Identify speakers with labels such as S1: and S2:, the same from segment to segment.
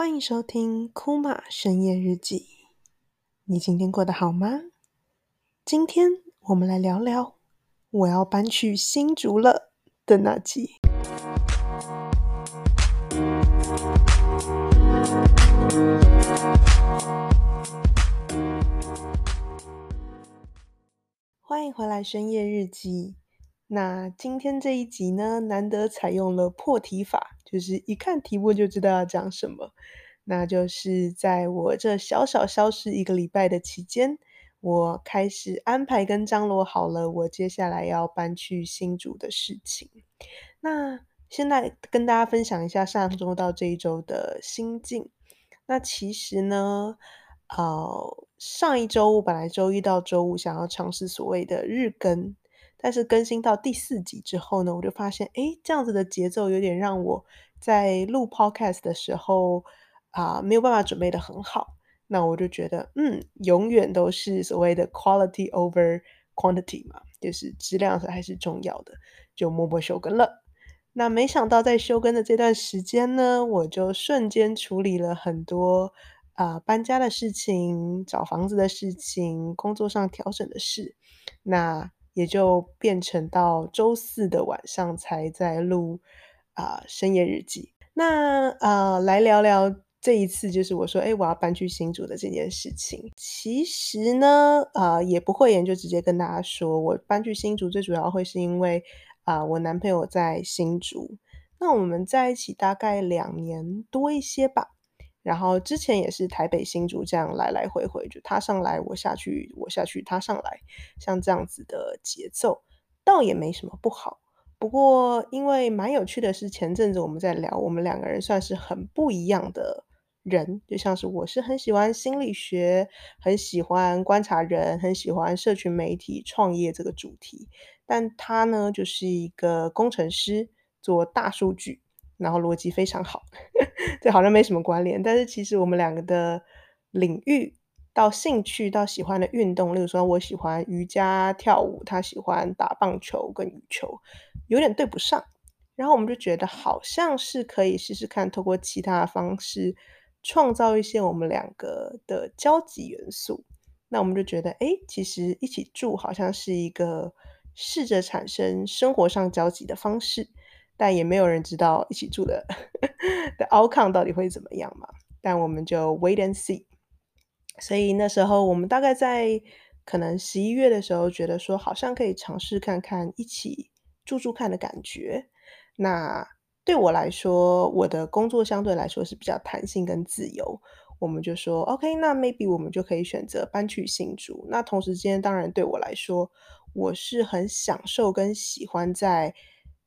S1: 欢迎收听库玛深夜日记。你今天过得好吗？今天我们来聊聊我要搬去新竹了的那集。欢迎回来深夜日记。那今天这一集呢，难得采用了破题法。就是一看题目就知道要讲什么，那就是在我这小小消失一个礼拜的期间，我开始安排跟张罗好了我接下来要搬去新竹的事情。那现在跟大家分享一下上周到这一周的心境。那其实呢，呃，上一周我本来周一到周五想要尝试所谓的日更。但是更新到第四集之后呢，我就发现，诶，这样子的节奏有点让我在录 podcast 的时候啊，没有办法准备得很好。那我就觉得，嗯，永远都是所谓的 quality over quantity 嘛，就是质量还是重要的，就默默休更了。那没想到在休更的这段时间呢，我就瞬间处理了很多啊，搬家的事情、找房子的事情、工作上调整的事。那也就变成到周四的晚上才在录啊、深夜日记。那呃，来聊聊这一次，就是我说，哎，我要搬去新竹的这件事情。其实呢，呃，也不会，就直接跟大家说，我搬去新竹最主要会是因为啊、我男朋友在新竹。那我们在一起大概两年多一些吧。然后之前也是台北新竹这样来来回回，就他上来我下去，我下去他上来，像这样子的节奏，倒也没什么不好。不过因为蛮有趣的是，前阵子我们在聊，我们两个人算是很不一样的人，就像是我是很喜欢心理学，很喜欢观察人，很喜欢社群媒体创业这个主题，但他呢就是一个工程师，做大数据。然后逻辑非常好，这好像没什么关联，但是其实我们两个的领域到兴趣到喜欢的运动，例如说我喜欢瑜伽跳舞，他喜欢打棒球跟羽球，有点对不上。然后我们就觉得好像是可以试试看，透过其他的方式创造一些我们两个的交集元素。那我们就觉得，哎，其实一起住好像是一个试着产生生活上交集的方式。但也没有人知道一起住的 的 outcome 到底会怎么样嘛？但我们就 wait and see。所以那时候我们大概在可能十一月的时候，觉得说好像可以尝试看看一起住住看的感觉。那对我来说，我的工作相对来说是比较弹性跟自由。我们就说 OK，那 maybe 我们就可以选择搬去新竹。那同时间，当然对我来说，我是很享受跟喜欢在。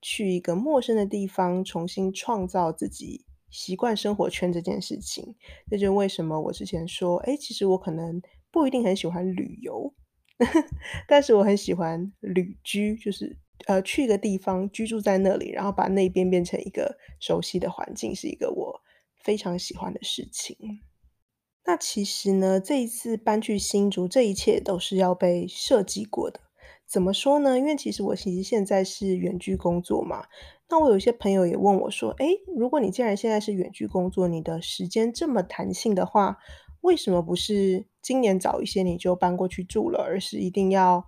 S1: 去一个陌生的地方，重新创造自己习惯生活圈这件事情，这就是为什么我之前说，哎，其实我可能不一定很喜欢旅游，但是我很喜欢旅居，就是呃去一个地方居住在那里，然后把那边变成一个熟悉的环境，是一个我非常喜欢的事情。那其实呢，这一次搬去新竹，这一切都是要被设计过的。怎么说呢？因为其实我其实现在是远距工作嘛。那我有些朋友也问我说：“诶，如果你既然现在是远距工作，你的时间这么弹性的话，为什么不是今年早一些你就搬过去住了，而是一定要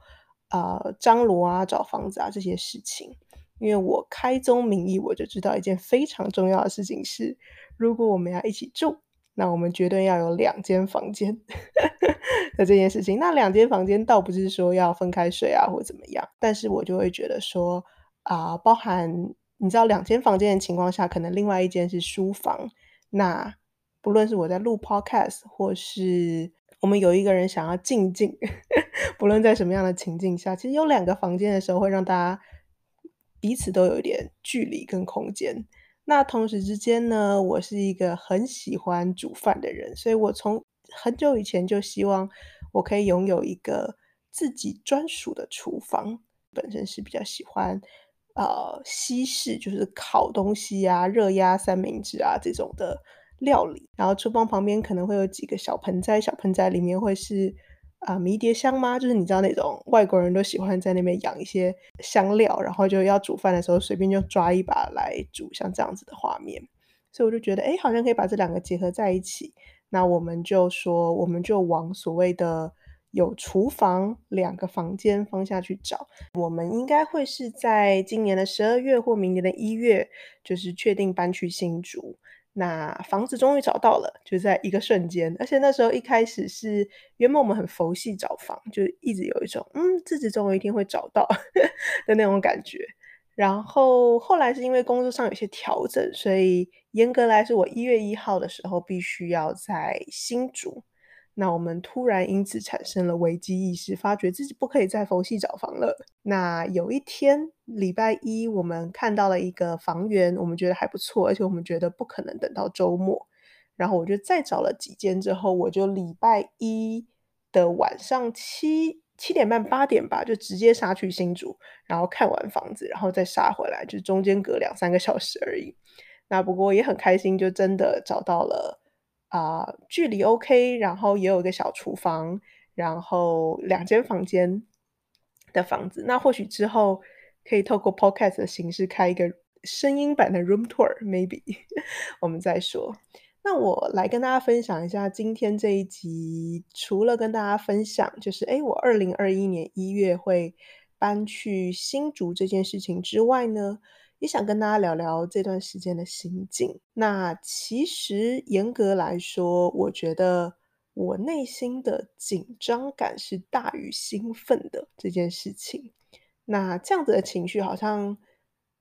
S1: 呃张罗啊、找房子啊这些事情？”因为我开宗明义，我就知道一件非常重要的事情是，如果我们要一起住。那我们绝对要有两间房间的这件事情。那两间房间倒不是说要分开睡啊，或怎么样，但是我就会觉得说啊、包含你知道两间房间的情况下，可能另外一间是书房。那不论是我在录 podcast，或是我们有一个人想要静静，不论在什么样的情境下，其实有两个房间的时候，会让大家彼此都有一点距离跟空间。那同时之间呢，我是一个很喜欢煮饭的人，所以我从很久以前就希望我可以拥有一个自己专属的厨房。本身是比较喜欢呃西式，就是烤东西啊、热压三明治啊这种的料理。然后厨房旁边可能会有几个小盆栽，小盆栽里面会是。啊，迷迭香吗？就是你知道那种外国人都喜欢在那边养一些香料，然后就要煮饭的时候随便就抓一把来煮，像这样子的画面。所以我就觉得，哎，好像可以把这两个结合在一起。那我们就说，我们就往所谓的有厨房两个房间方向去找。我们应该会是在今年的十二月或明年的一月，就是确定搬去新竹。那房子终于找到了，就在一个瞬间。而且那时候一开始是原本我们很佛系找房，就一直有一种嗯，自己总有一天会找到的那种感觉。然后后来是因为工作上有些调整，所以严格来说，我一月一号的时候必须要在新竹。那我们突然因此产生了危机意识，发觉自己不可以再佛系找房了。那有一天礼拜一，我们看到了一个房源，我们觉得还不错，而且我们觉得不可能等到周末。然后我就再找了几间，之后我就礼拜一的晚上七七点半八点吧，就直接杀去新竹，然后看完房子，然后再杀回来，就中间隔两三个小时而已。那不过也很开心，就真的找到了。啊、距离 OK，然后也有一个小厨房，然后两间房间的房子。那或许之后可以透过 Podcast 的形式开一个声音版的 Room Tour，Maybe 我们再说。那我来跟大家分享一下今天这一集，除了跟大家分享就是诶，我二零二一年一月会搬去新竹这件事情之外呢，也想跟大家聊聊这段时间的心境。那其实严格来说，我觉得我内心的紧张感是大于兴奋的这件事情。那这样子的情绪好像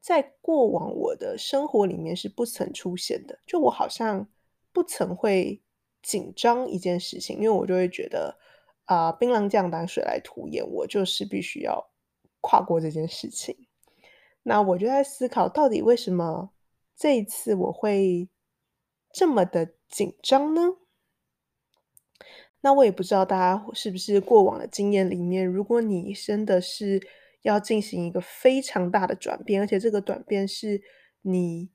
S1: 在过往我的生活里面是不曾出现的。就我好像不曾会紧张一件事情，因为我就会觉得啊，呃，兵来将挡，水来土掩，我就是必须要跨过这件事情。那我就在思考，到底为什么这一次我会这么的紧张呢？那我也不知道大家是不是过往的经验里面，如果你真的是要进行一个非常大的转变，而且这个转变是你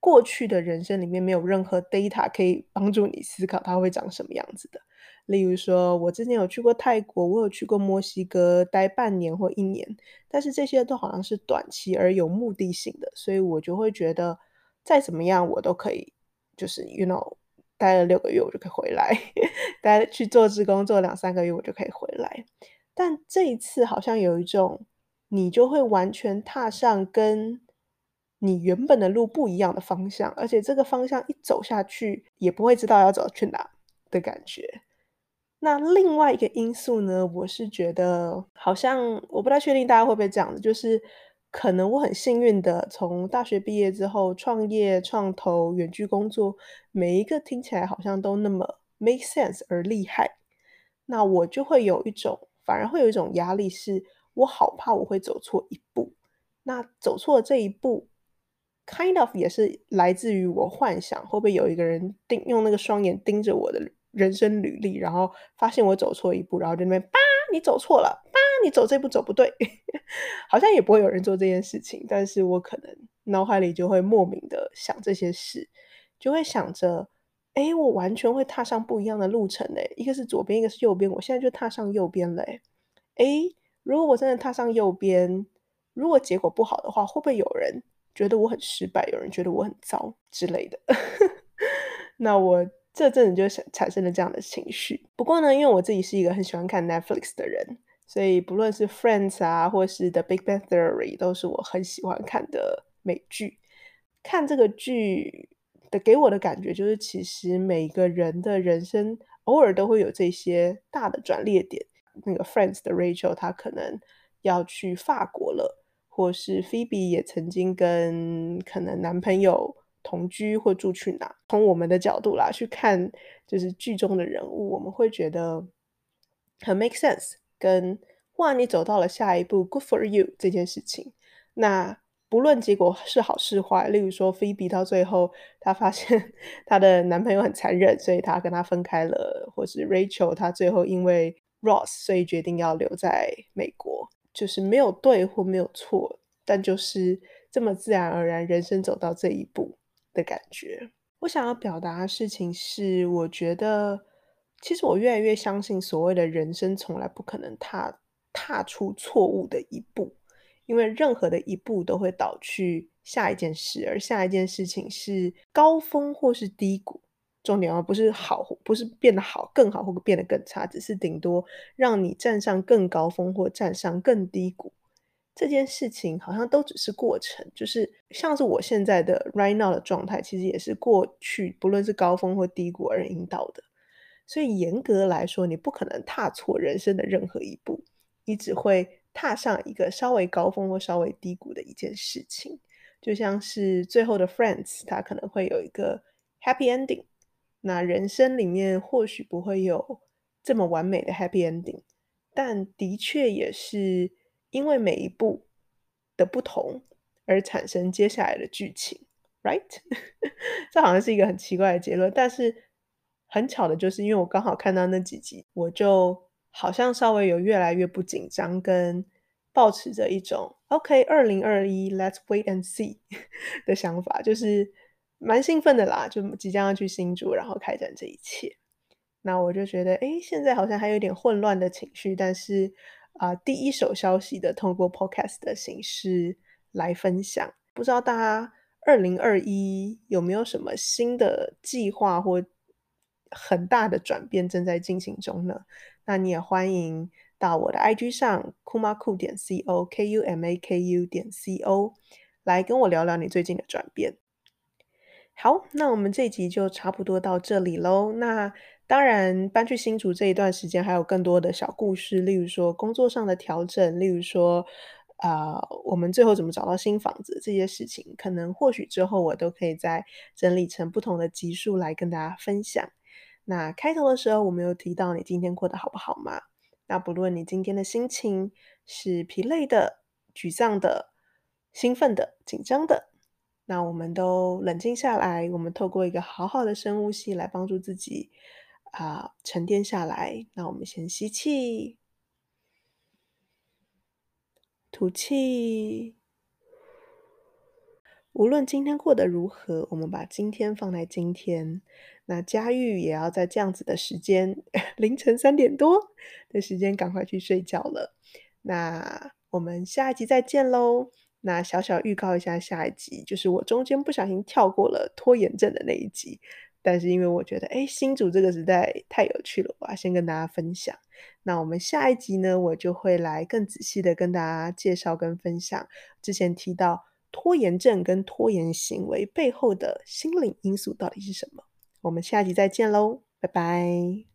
S1: 过去的人生里面没有任何 data 可以帮助你思考它会长什么样子的。例如说，我之前有去过泰国，我有去过墨西哥，待半年或一年，但是这些都好像是短期而有目的性的，所以我就会觉得再怎么样我都可以，就是 you know，待了六个月我就可以回来，待去做志工做两三个月我就可以回来。但这一次好像有一种，你就会完全踏上跟你原本的路不一样的方向，而且这个方向一走下去也不会知道要走去哪的感觉。那另外一个因素呢，我是觉得好像我不太确定大家会不会这样子，就是可能我很幸运的从大学毕业之后创业、创投、远距工作，每一个听起来好像都那么 make sense 而厉害，那我就会有一种，反而会有一种压力，是我好怕我会走错一步。那走错这一步，kind of 也是来自于我幻想会不会有一个人盯用那个双眼盯着我的。人生履历，然后发现我走错一步，然后就那边叭，你走错了，叭，你走这步走不对，好像也不会有人做这件事情，但是我可能脑海里就会莫名的想这些事，就会想着，哎，我完全会踏上不一样的路程嘞，一个是左边，一个是右边，我现在就踏上右边嘞，哎，如果我真的踏上右边，如果结果不好的话，会不会有人觉得我很失败，有人觉得我很糟之类的？那我。这阵子就产生了这样的情绪。不过呢，因为我自己是一个很喜欢看 Netflix 的人，所以不论是 Friends 啊，或是 The Big Bang Theory，都是我很喜欢看的美剧。看这个剧的给我的感觉就是，其实每个人的人生偶尔都会有这些大的转捩点。那个 Friends 的 Rachel，她可能要去法国了，或是 Phoebe 也曾经跟可能男朋友。同居或住去哪？从我们的角度啦去看，就是剧中的人物，我们会觉得很 make sense。跟哇，你走到了下一步，good for you 这件事情。那不论结果是好是坏，例如说，Phoebe 到最后她发现 她的男朋友很残忍，所以她跟他分开了；或是 Rachel 她最后因为 Ross 所以决定要留在美国，就是没有对或没有错，但就是这么自然而然，人生走到这一步。的感觉，我想要表达的事情是，我觉得其实我越来越相信，所谓的人生从来不可能踏踏出错误的一步，因为任何的一步都会导去下一件事，而下一件事情是高峰或是低谷。重点啊，不是好，不是变得好更好或变得更差，只是顶多让你站上更高峰或站上更低谷。这件事情好像都只是过程，就是像是我现在的 right now 的状态，其实也是过去不论是高峰或低谷而引导的。所以严格来说，你不可能踏错人生的任何一步，你只会踏上一个稍微高峰或稍微低谷的一件事情。就像是最后的 Friends，它可能会有一个 happy ending。那人生里面或许不会有这么完美的 happy ending，但的确也是因为每一步的不同而产生接下来的剧情，right？这好像是一个很奇怪的结论，但是很巧的就是因为我刚好看到那几集，我就好像稍微有越来越不紧张，跟抱持着一种 OK 二零二一 Let's wait and see 的想法，就是。蛮兴奋的啦，就即将要去新竹，然后开展这一切。那我就觉得，哎，现在好像还有点混乱的情绪，但是啊、第一手消息的通过 Podcast 的形式来分享。不知道大家二零二一有没有什么新的计划或很大的转变正在进行中呢？那你也欢迎到我的 IG 上 kumaku 点 co k u m a k u 点 c o 来跟我聊聊你最近的转变。好，那我们这集就差不多到这里喽。那当然，搬去新竹这一段时间还有更多的小故事，例如说工作上的调整，例如说，啊、我们最后怎么找到新房子这些事情，可能或许之后我都可以再整理成不同的集数来跟大家分享。那开头的时候，我们有提到你今天过得好不好吗？那不论你今天的心情是疲累的、沮丧的、兴奋的、紧张的。那我们都冷静下来，我们透过一个好好的深呼吸来帮助自己啊、沉淀下来。那我们先吸气，吐气。无论今天过得如何，我们把今天放在今天。那佳玉也要在这样子的时间，凌晨三点多的时间赶快去睡觉了。那我们下一集再见喽。那小小预告一下，下一集就是我中间不小心跳过了拖延症的那一集，但是因为我觉得，哎，新主这个时代太有趣了，我要先跟大家分享。那我们下一集呢，我就会来更仔细的跟大家介绍跟分享之前提到拖延症跟拖延行为背后的心理因素到底是什么。我们下一集再见喽，拜拜。